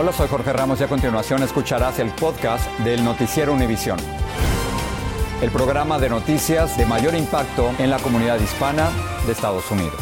Hola, soy Jorge Ramos y a continuación escucharás el podcast del Noticiero Univisión. El programa de noticias de mayor impacto en la comunidad hispana de Estados Unidos.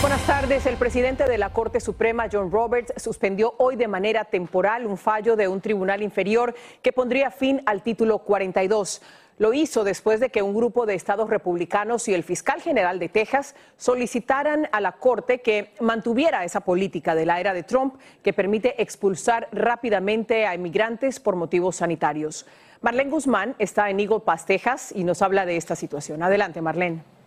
Buenas tardes. El presidente de la Corte Suprema, John Roberts, suspendió hoy de manera temporal un fallo de un tribunal inferior que pondría fin al título 42. Lo hizo después de que un grupo de estados republicanos y el fiscal general de Texas solicitaran a la Corte que mantuviera esa política de la era de Trump que permite expulsar rápidamente a inmigrantes por motivos sanitarios. Marlene Guzmán está en Eagle Pass, Texas, y nos habla de esta situación. Adelante, Marlene.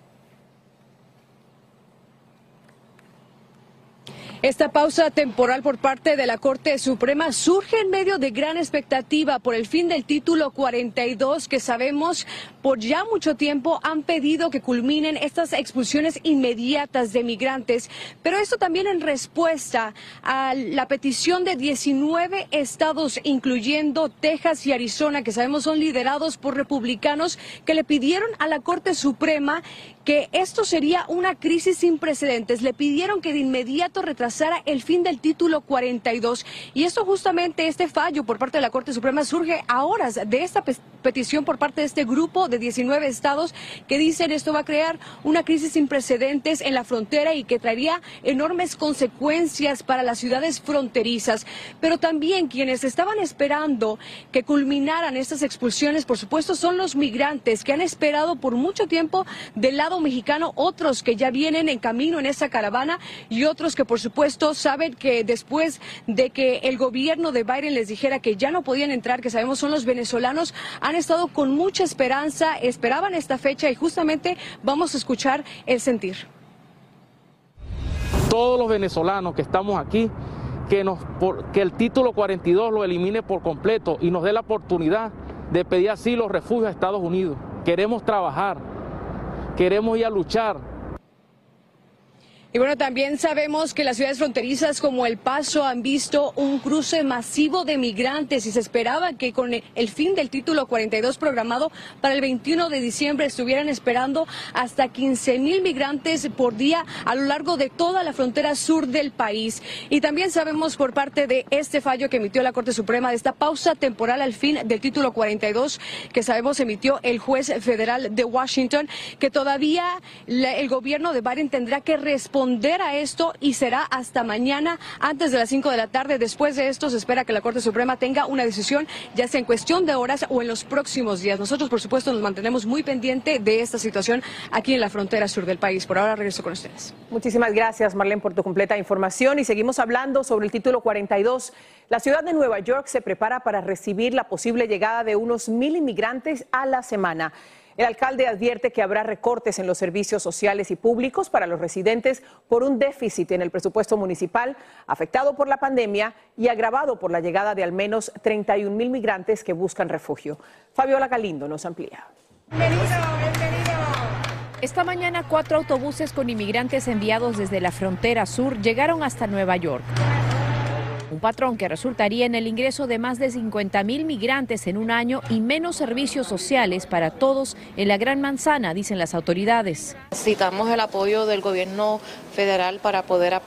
Esta pausa temporal por parte de la Corte Suprema surge en medio de gran expectativa por el fin del título 42 que sabemos por ya mucho tiempo han pedido que culminen estas expulsiones inmediatas de migrantes, pero esto también en respuesta a la petición de 19 estados, incluyendo Texas y Arizona, que sabemos son liderados por republicanos, que le pidieron a la Corte Suprema que esto sería una crisis sin precedentes. Le pidieron que de inmediato retrasara el fin del título 42. Y esto justamente, este fallo por parte de la Corte Suprema surge a horas de esta petición por parte de este grupo de 19 estados que dicen esto va a crear una crisis sin precedentes en la frontera y que traería enormes consecuencias para las ciudades fronterizas. Pero también quienes estaban esperando que culminaran estas expulsiones, por supuesto, son los migrantes que han esperado por mucho tiempo del lado mexicano, otros que ya vienen en camino en esa caravana y otros que por supuesto saben que después de que el gobierno de Biden les dijera que ya no podían entrar, que sabemos son los venezolanos, han estado con mucha esperanza, esperaban esta fecha y justamente vamos a escuchar el sentir. Todos los venezolanos que estamos aquí, que, nos, que el título 42 lo elimine por completo y nos dé la oportunidad de pedir asilo, refugio a Estados Unidos. Queremos trabajar, queremos ir a luchar. Y bueno, también sabemos que las ciudades fronterizas como El Paso han visto un cruce masivo de migrantes y se esperaba que con el fin del título 42 programado para el 21 de diciembre estuvieran esperando hasta 15 mil migrantes por día a lo largo de toda la frontera sur del país. Y también sabemos por parte de este fallo que emitió la Corte Suprema de esta pausa temporal al fin del título 42 que sabemos emitió el juez federal de Washington que todavía el gobierno de Biden tendrá que responder a esto y será hasta mañana antes de las 5 de la tarde. Después de esto se espera que la Corte Suprema tenga una decisión ya sea en cuestión de horas o en los próximos días. Nosotros, por supuesto, nos mantenemos muy pendiente de esta situación aquí en la frontera sur del país. Por ahora regreso con ustedes. Muchísimas gracias, Marlene, por tu completa información y seguimos hablando sobre el título 42. La ciudad de Nueva York se prepara para recibir la posible llegada de unos mil inmigrantes a la semana. El alcalde advierte que habrá recortes en los servicios sociales y públicos para los residentes por un déficit en el presupuesto municipal afectado por la pandemia y agravado por la llegada de al menos 31 mil migrantes que buscan refugio. Fabiola Galindo nos amplía. Esta mañana cuatro autobuses con inmigrantes enviados desde la frontera sur llegaron hasta Nueva York. Un patrón que resultaría en el ingreso de más de 50 mil migrantes en un año y menos servicios sociales para todos en la Gran Manzana, dicen las autoridades. Necesitamos el apoyo del gobierno federal para poder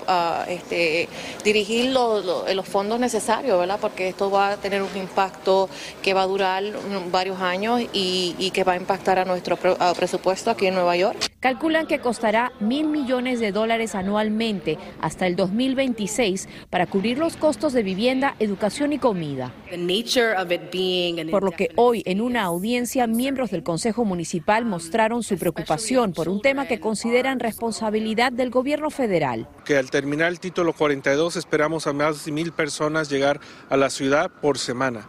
este, dirigir los fondos necesarios, ¿verdad? Porque esto va a tener un impacto que va a durar varios años y, que va a impactar a nuestro presupuesto aquí en Nueva York. Calculan que costará mil millones de dólares anualmente hasta el 2026 para cubrir los costos de vivienda, educación y comida. Por lo que hoy en una audiencia miembros del Consejo Municipal mostraron su preocupación por un tema que consideran responsabilidad del gobierno federal. Que al terminar el título 42 esperamos a más de mil personas llegar a la ciudad por semana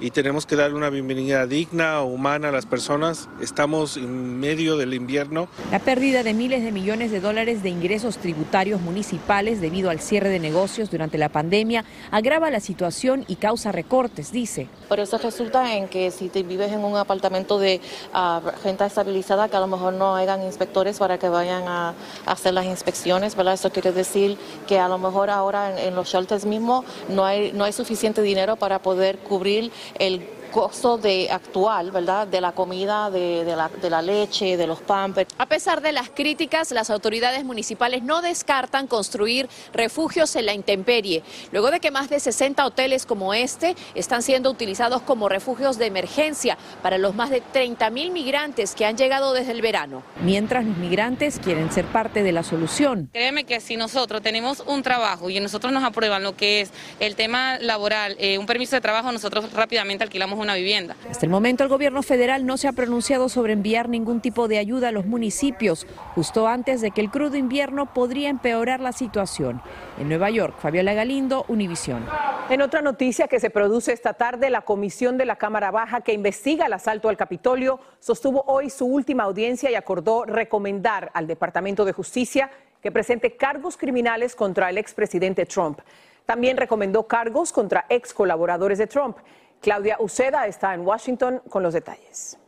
y tenemos que darle una bienvenida digna, humana a las personas. Estamos en medio del invierno. La pérdida de miles de millones de dólares de ingresos tributarios municipales debido al cierre de negocios durante la pandemia agrava la situación y causa recortes, dice. Por eso resulta en que si te vives en un apartamento de uh, renta estabilizada, que a lo mejor no hayan inspectores para que vayan a, hacer las inspecciones, ¿verdad? Eso quiere decir que a lo mejor ahora en, en los shelters mismos no hay, no hay suficiente dinero para poder cubrir el costo de actual, ¿verdad? De la comida, de, la, de la leche, de los pampers. A pesar de las críticas, las autoridades municipales no descartan construir refugios en la intemperie, luego de que más de 60 hoteles como este están siendo utilizados como refugios de emergencia para los más de 30 mil migrantes que han llegado desde el verano. Mientras los migrantes quieren ser parte de la solución. Créeme que si nosotros tenemos un trabajo y nosotros nos aprueban lo que es el tema laboral, eh, un permiso de trabajo, nosotros rápidamente alquilamos una vivienda. Hasta el momento el gobierno federal no se ha pronunciado sobre enviar ningún tipo de ayuda a los municipios, justo antes de que el crudo invierno podría empeorar la situación. En Nueva York, Fabiola Galindo, Univisión. En otra noticia que se produce esta tarde, la comisión de la Cámara Baja que investiga el asalto al Capitolio sostuvo hoy su última audiencia y acordó recomendar al Departamento de Justicia que presente cargos criminales contra el expresidente Trump. También recomendó cargos contra ex colaboradores de Trump. Claudia Uceda está en Washington con los detalles.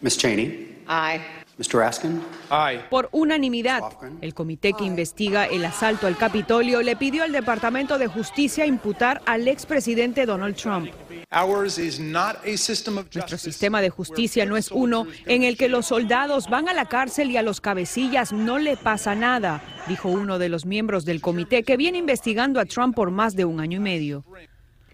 Ms. Cheney. Aye. Mr. Raskin. Aye. Por unanimidad, el comité que investiga el asalto al Capitolio le pidió al Departamento de Justicia imputar al expresidente Donald Trump. Nuestro sistema de justicia no es uno en el que los soldados van a la cárcel y a los cabecillas no le pasa nada, dijo uno de los miembros del comité que viene investigando a Trump por más de un año y medio.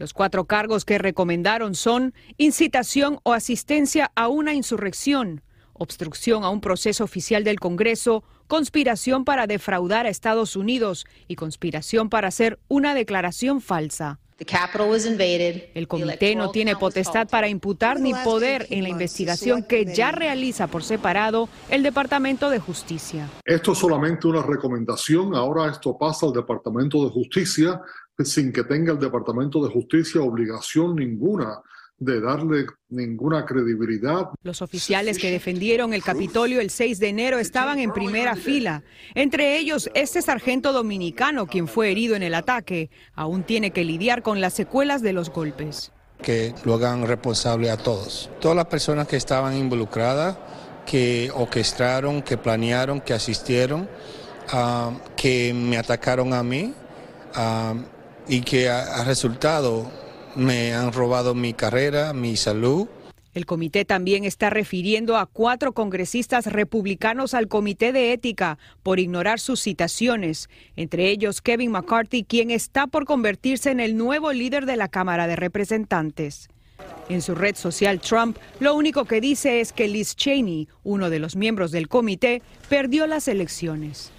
Los cuatro cargos que recomendaron son incitación o asistencia a una insurrección, obstrucción a un proceso oficial del Congreso, conspiración para defraudar a Estados Unidos y conspiración para hacer una declaración falsa. El comité no tiene potestad para imputar ni poder en la investigación que ya realiza por separado el Departamento de Justicia. Esto es solamente una recomendación, ahora esto pasa al Departamento de Justicia sin que tenga el Departamento de Justicia obligación ninguna de darle ninguna credibilidad. Los oficiales que defendieron el Capitolio el 6 de enero estaban en primera fila. Entre ellos, este sargento dominicano, quien fue herido en el ataque, aún tiene que lidiar con las secuelas de los golpes. Que lo hagan responsable a todos. Todas las personas que estaban involucradas, que orquestaron, que planearon, que asistieron, ah, que me atacaron a mí. Ah, y que ha, resultado me han robado mi carrera, mi salud. El comité también está refiriendo a cuatro congresistas republicanos al Comité de Ética por ignorar sus citaciones, entre ellos Kevin McCarthy, quien está por convertirse en el nuevo líder de la Cámara de Representantes. En su red social Trump lo único que dice es que Liz Cheney, uno de los miembros del comité, perdió las elecciones.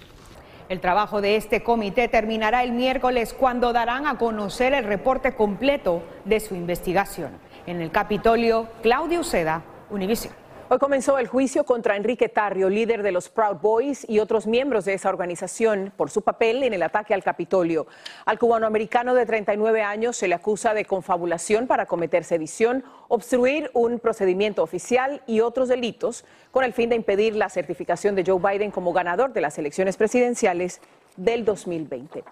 El trabajo de este comité terminará el miércoles cuando darán a conocer el reporte completo de su investigación. En el Capitolio, Claudio Uceda, Univision. Hoy comenzó el juicio contra Enrique Tarrio, líder de los Proud Boys y otros miembros de esa organización por su papel en el ataque al Capitolio. Al cubanoamericano de 39 años se le acusa de confabulación para cometer sedición, obstruir un procedimiento oficial y otros delitos con el fin de impedir la certificación de Joe Biden como ganador de las elecciones presidenciales del 2020.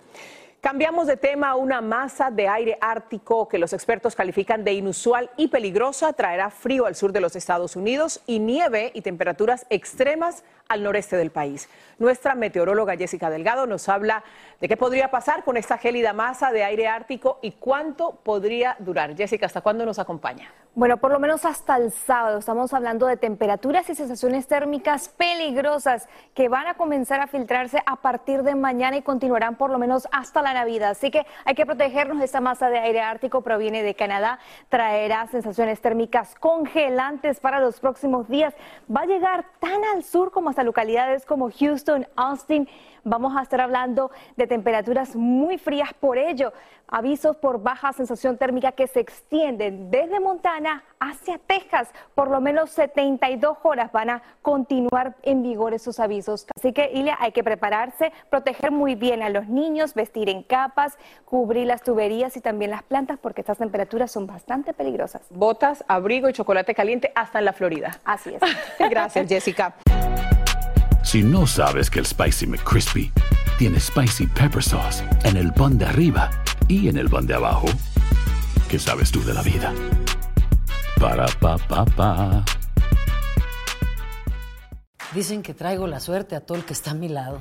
Cambiamos de tema. Una masa de aire ártico que los expertos califican de inusual y peligrosa traerá frío al sur de los Estados Unidos y nieve y temperaturas extremas al noreste del país. Nuestra meteoróloga Jessica Delgado nos habla de qué podría pasar con esta gélida masa de aire ártico y cuánto podría durar. Jessica, ¿hasta cuándo nos acompaña? Bueno, por lo menos hasta el sábado estamos hablando de temperaturas y sensaciones térmicas peligrosas que van a comenzar a filtrarse a partir de mañana y continuarán por lo menos hasta la Navidad. Así que hay que protegernos. Esta masa de aire ártico proviene de Canadá, traerá sensaciones térmicas congelantes para los próximos días. Va a llegar tan al sur como hasta localidades como Houston, Austin. Vamos a estar hablando de temperaturas muy frías por ello. Avisos por baja sensación térmica que se extienden desde Montana hacia Texas. Por lo menos 72 horas van a continuar en vigor esos avisos. Así que, Ilia, hay que prepararse, proteger muy bien a los niños, vestir en capas, cubrir las tuberías y también las plantas porque estas temperaturas son bastante peligrosas. Botas, abrigo y chocolate caliente hasta en la Florida. Así es. Gracias, Jessica. Si no sabes que el Spicy McCrispy tiene Spicy Pepper Sauce en el pan de arriba y en el pan de abajo, ¿qué sabes tú de la vida? Para, pa, pa, pa. Dicen que traigo la suerte a todo el que está a mi lado.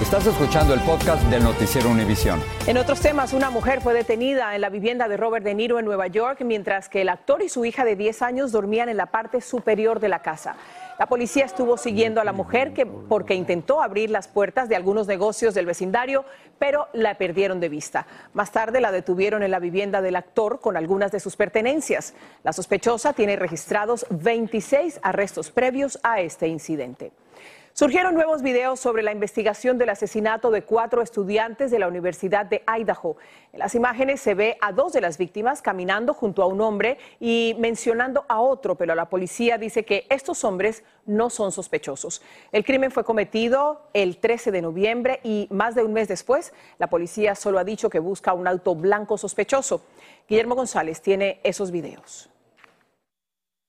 Estás escuchando el podcast del noticiero Univisión. En otros temas, una mujer fue detenida en la vivienda de Robert De Niro en Nueva York, mientras que el actor y su hija de 10 años dormían en la parte superior de la casa. La policía estuvo siguiendo a la mujer que, porque intentó abrir las puertas de algunos negocios del vecindario, pero la perdieron de vista. Más tarde la detuvieron en la vivienda del actor con algunas de sus pertenencias. La sospechosa tiene registrados 26 arrestos previos a este incidente. Surgieron nuevos videos sobre la investigación del asesinato de cuatro estudiantes de la Universidad de Idaho. En las imágenes se ve a dos de las víctimas caminando junto a un hombre y mencionando a otro, pero la policía dice que estos hombres no son sospechosos. El crimen fue cometido el 13 de noviembre y más de un mes después, la policía solo ha dicho que busca un auto blanco sospechoso. Guillermo González tiene esos videos.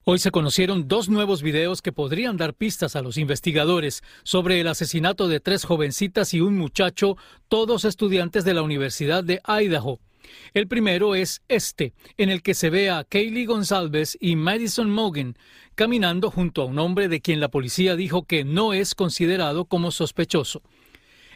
Hoy se conocieron dos nuevos videos que podrían dar pistas a los investigadores sobre el asesinato de tres jovencitas y un muchacho, todos estudiantes de la Universidad de Idaho. El primero es este, en el que se ve a Kaylee González y Madison Mogan caminando junto a un hombre de quien la policía dijo que no es considerado como sospechoso.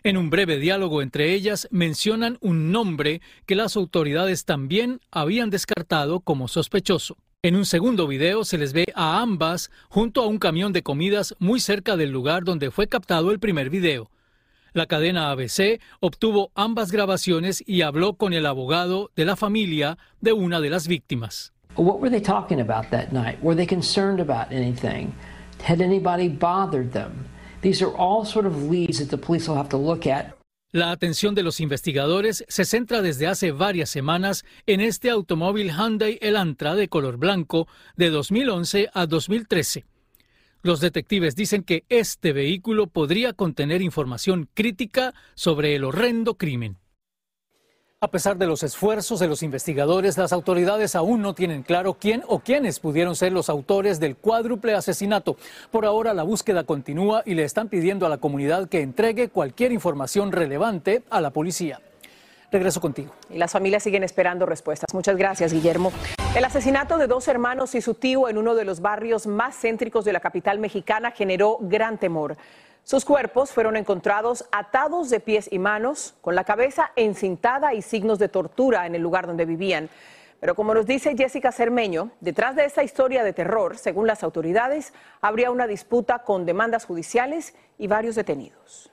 En un breve diálogo entre ellas mencionan un nombre que las autoridades también habían descartado como sospechoso. En un segundo video se les ve a ambas junto a un camión de comidas muy cerca del lugar donde fue captado el primer video. La cadena ABC obtuvo ambas grabaciones y habló con el abogado de la familia de una de las víctimas. What were they talking about that night? Were they concerned about anything? Had anybody bothered them? These are all sort of leads that the police will have to look at. La atención de los investigadores se centra desde hace varias semanas en este automóvil Hyundai Elantra de color blanco de 2011 a 2013. Los detectives dicen que este vehículo podría contener información crítica sobre el horrendo crimen. A pesar de los esfuerzos de los investigadores, las autoridades aún no tienen claro quién o quiénes pudieron ser los autores del cuádruple asesinato. Por ahora la búsqueda continúa y le están pidiendo a la comunidad que entregue cualquier información relevante a la policía. Regreso contigo. Y las familias siguen esperando respuestas. Muchas gracias, Guillermo. El asesinato de dos hermanos y su tío en uno de los barrios más céntricos de la capital mexicana generó gran temor. Sus cuerpos fueron encontrados atados de pies y manos, con la cabeza encintada y signos de tortura en el lugar donde vivían. Pero como nos dice Jessica Cermeño, detrás de esta historia de terror, según las autoridades, habría una disputa con demandas judiciales y varios detenidos.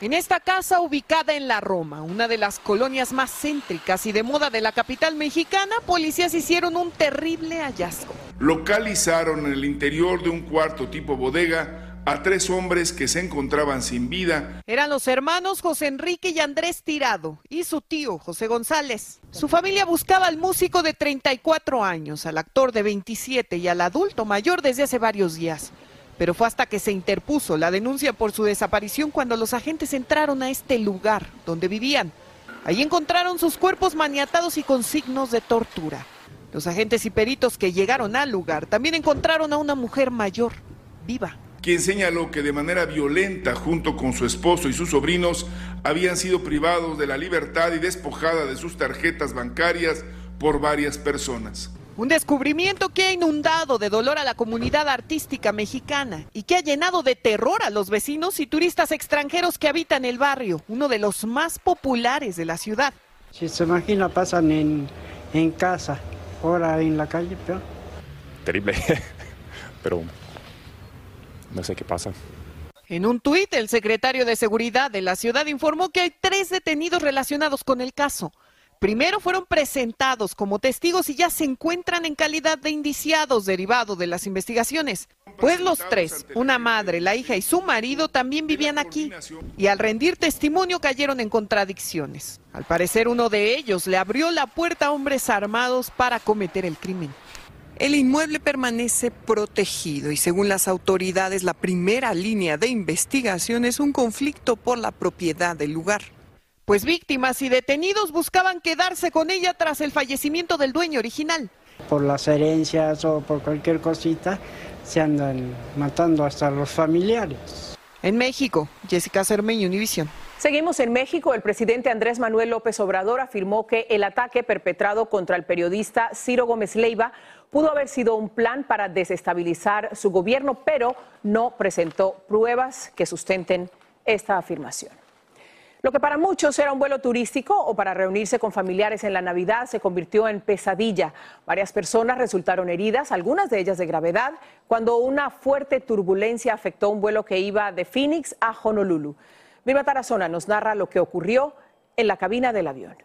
En esta casa ubicada en la Roma, una de las colonias más céntricas y de moda de la capital mexicana, policías hicieron un terrible hallazgo. Localizaron en el interior de un cuarto tipo bodega a tres hombres que se encontraban sin vida. Eran los hermanos José Enrique y Andrés Tirado y su tío José González. Su familia buscaba al músico de 34 años, al actor de 27 y al adulto mayor desde hace varios días. Pero fue hasta que se interpuso la denuncia por su desaparición cuando los agentes entraron a este lugar donde vivían. Allí encontraron sus cuerpos maniatados y con signos de tortura. Los agentes y peritos que llegaron al lugar también encontraron a una mujer mayor, viva quien señaló que de manera violenta, junto con su esposo y sus sobrinos, habían sido privados de la libertad y despojada de sus tarjetas bancarias por varias personas. Un descubrimiento que ha inundado de dolor a la comunidad artística mexicana y que ha llenado de terror a los vecinos y turistas extranjeros que habitan el barrio, uno de los más populares de la ciudad. Si se imagina, pasan en, en casa, ahora en la calle, pero... Terrible, pero no sé qué pasa. En un tuit, el secretario de Seguridad de la ciudad informó que hay tres detenidos relacionados con el caso. Primero fueron presentados como testigos y ya se encuentran en calidad de indiciados derivado de las investigaciones. Pues los tres, una madre, la hija y su marido también vivían aquí y al rendir testimonio cayeron en contradicciones. Al parecer uno de ellos le abrió la puerta a hombres armados para cometer el crimen. El inmueble permanece protegido y según las autoridades la primera línea de investigación es un conflicto por la propiedad del lugar pues víctimas y detenidos buscaban quedarse con ella tras el fallecimiento del dueño original. Por las herencias o por cualquier cosita se andan matando hasta los familiares. En México, Jessica Cermeño, Univisión. Seguimos en México. El presidente Andrés Manuel López Obrador afirmó que el ataque perpetrado contra el periodista Ciro Gómez Leiva pudo haber sido un plan para desestabilizar su gobierno, pero no presentó pruebas que sustenten esta afirmación. Lo que para muchos era un vuelo turístico o para reunirse con familiares en la Navidad se convirtió en pesadilla. Varias personas resultaron heridas, algunas de ellas de gravedad, cuando una fuerte turbulencia afectó un vuelo que iba de Phoenix a Honolulu. Vilma Tarazona nos narra lo que ocurrió en la cabina del avión.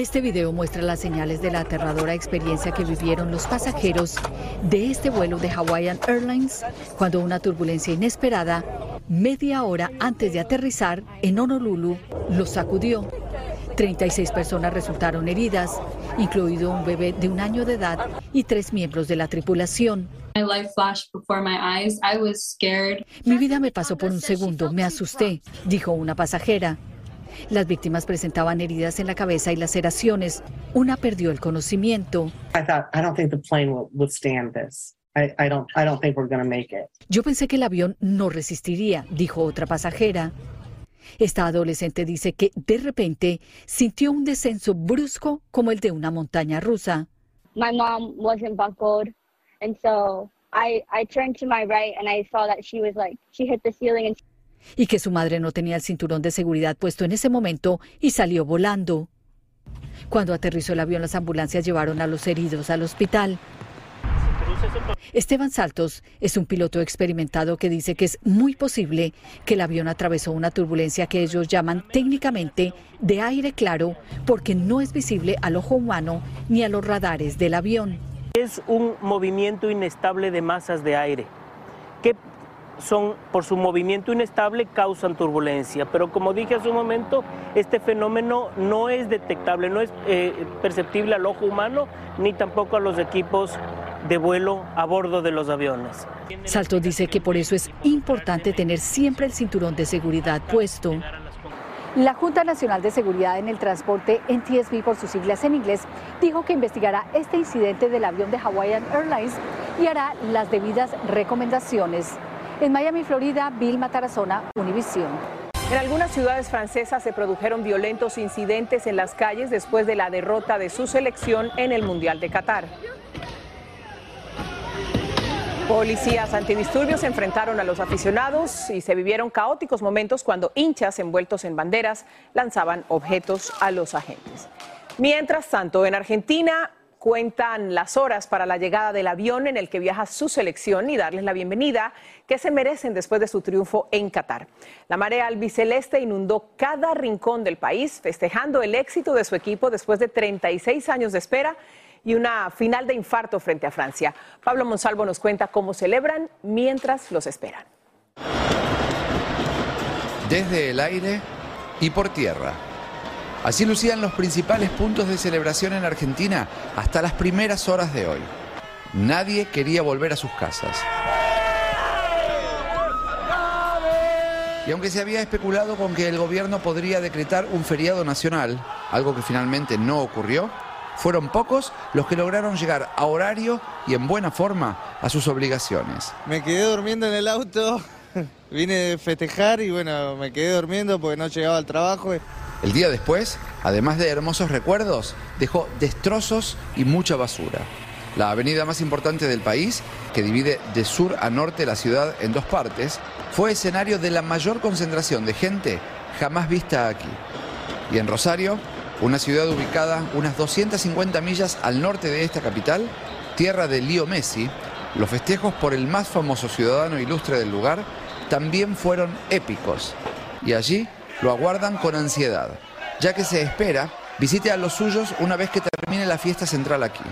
Este video muestra las señales de la aterradora experiencia que vivieron los pasajeros de este vuelo de Hawaiian Airlines cuando una turbulencia inesperada media hora antes de aterrizar en Honolulu, lo sacudió. 36 personas resultaron heridas, incluido un bebé de un año de edad y tres miembros de la tripulación. Mi vida me pasó por un segundo, me asusté, dijo una pasajera. Las víctimas presentaban heridas en la cabeza y laceraciones. Una perdió el conocimiento. Yo pensé que el avión no resistiría, dijo otra pasajera. Esta adolescente dice que de repente sintió un descenso brusco como el de una montaña rusa. My mom wasn't buckled, and so I I turned to my right and I saw that she was like she hit the ceiling and y que su madre no tenía el cinturón de seguridad puesto en ese momento y salió volando. Cuando aterrizó el avión, las ambulancias llevaron a los heridos al hospital. Esteban Saltos es un piloto experimentado que dice que es muy posible que el avión atravesó una turbulencia que ellos llaman técnicamente de aire claro porque no es visible al ojo humano ni a los radares del avión. Es un movimiento inestable de masas de aire que son por su movimiento inestable causan turbulencia, pero como dije hace un momento, este fenómeno no es detectable, no es eh, perceptible al ojo humano ni tampoco a los equipos de vuelo a bordo de los aviones. Saltos dice que por eso es importante tener siempre el cinturón de seguridad puesto. La Junta Nacional de Seguridad en el Transporte, NTSB por sus siglas en inglés, dijo que investigará este incidente del avión de Hawaiian Airlines y hará las debidas recomendaciones. En Miami, Florida, Bill Matarazona, Univisión. En algunas ciudades francesas se produjeron violentos incidentes en las calles después de la derrota de su selección en el Mundial de Qatar. Policías antidisturbios se enfrentaron a los aficionados y se vivieron caóticos momentos cuando hinchas envueltos en banderas lanzaban objetos a los agentes. Mientras tanto, en Argentina cuentan las horas para la llegada del avión en el que viaja su selección y darles la bienvenida que se merecen después de su triunfo en Qatar. La marea albiceleste inundó cada rincón del país, festejando el éxito de su equipo después de 36 años de espera y una final de infarto frente a Francia. Pablo Monsalvo nos cuenta cómo celebran mientras los esperan. Desde el aire y por tierra. Así lucían los principales puntos de celebración en Argentina hasta las primeras horas de hoy. Nadie quería volver a sus casas. Y aunque se había especulado con que el gobierno podría decretar un feriado nacional, algo que finalmente no ocurrió, fueron pocos los que lograron llegar a horario y en buena forma a sus obligaciones. Me quedé durmiendo en el auto, vine a festejar y bueno, me quedé durmiendo porque no llegaba al trabajo. El día después, además de hermosos recuerdos, dejó destrozos y mucha basura. La avenida más importante del país, que divide de sur a norte la ciudad en dos partes, fue escenario de la mayor concentración de gente jamás vista aquí. Y en Rosario, una ciudad ubicada unas 250 millas al norte de esta capital, tierra de Leo Messi, los festejos por el más famoso ciudadano ilustre del lugar también fueron épicos y allí lo aguardan con ansiedad, ya que se espera visite a los suyos una vez que termine la fiesta central aquí.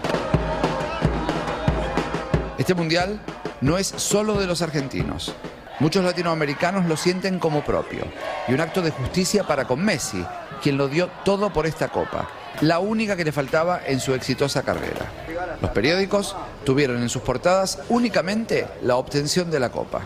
Este mundial no es solo de los argentinos. Muchos latinoamericanos lo sienten como propio y un acto de justicia para con Messi, quien lo dio todo por esta copa, la única que le faltaba en su exitosa carrera. Los periódicos tuvieron en sus portadas únicamente la obtención de la copa.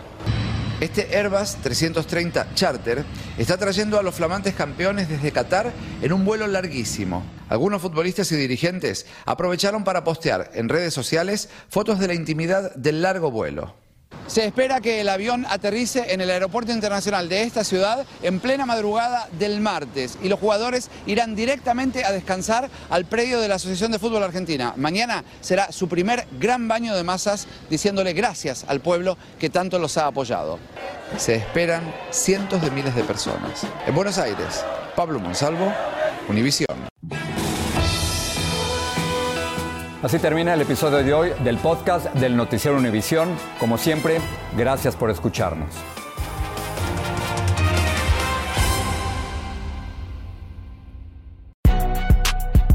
Este Airbus 330 Charter está trayendo a los flamantes campeones desde Qatar en un vuelo larguísimo. Algunos futbolistas y dirigentes aprovecharon para postear en redes sociales fotos de la intimidad del largo vuelo. Se espera que el avión aterrice en el aeropuerto internacional de esta ciudad en plena madrugada del martes y los jugadores irán directamente a descansar al predio de la Asociación de Fútbol Argentina. Mañana será su primer gran baño de masas diciéndole gracias al pueblo que tanto los ha apoyado. Se esperan cientos de miles de personas. En Buenos Aires, Pablo Monsalvo, Univisión. Así termina el episodio de hoy del podcast del Noticiero Univisión. Como siempre, gracias por escucharnos.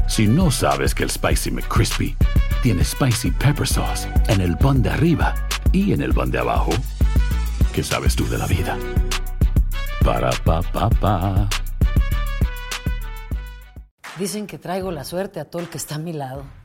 Si no sabes que el Spicy McCrispy tiene Spicy Pepper Sauce en el pan de arriba y en el pan de abajo, ¿qué sabes tú de la vida? Para, pa, pa, pa. Dicen que traigo la suerte a todo el que está a mi lado.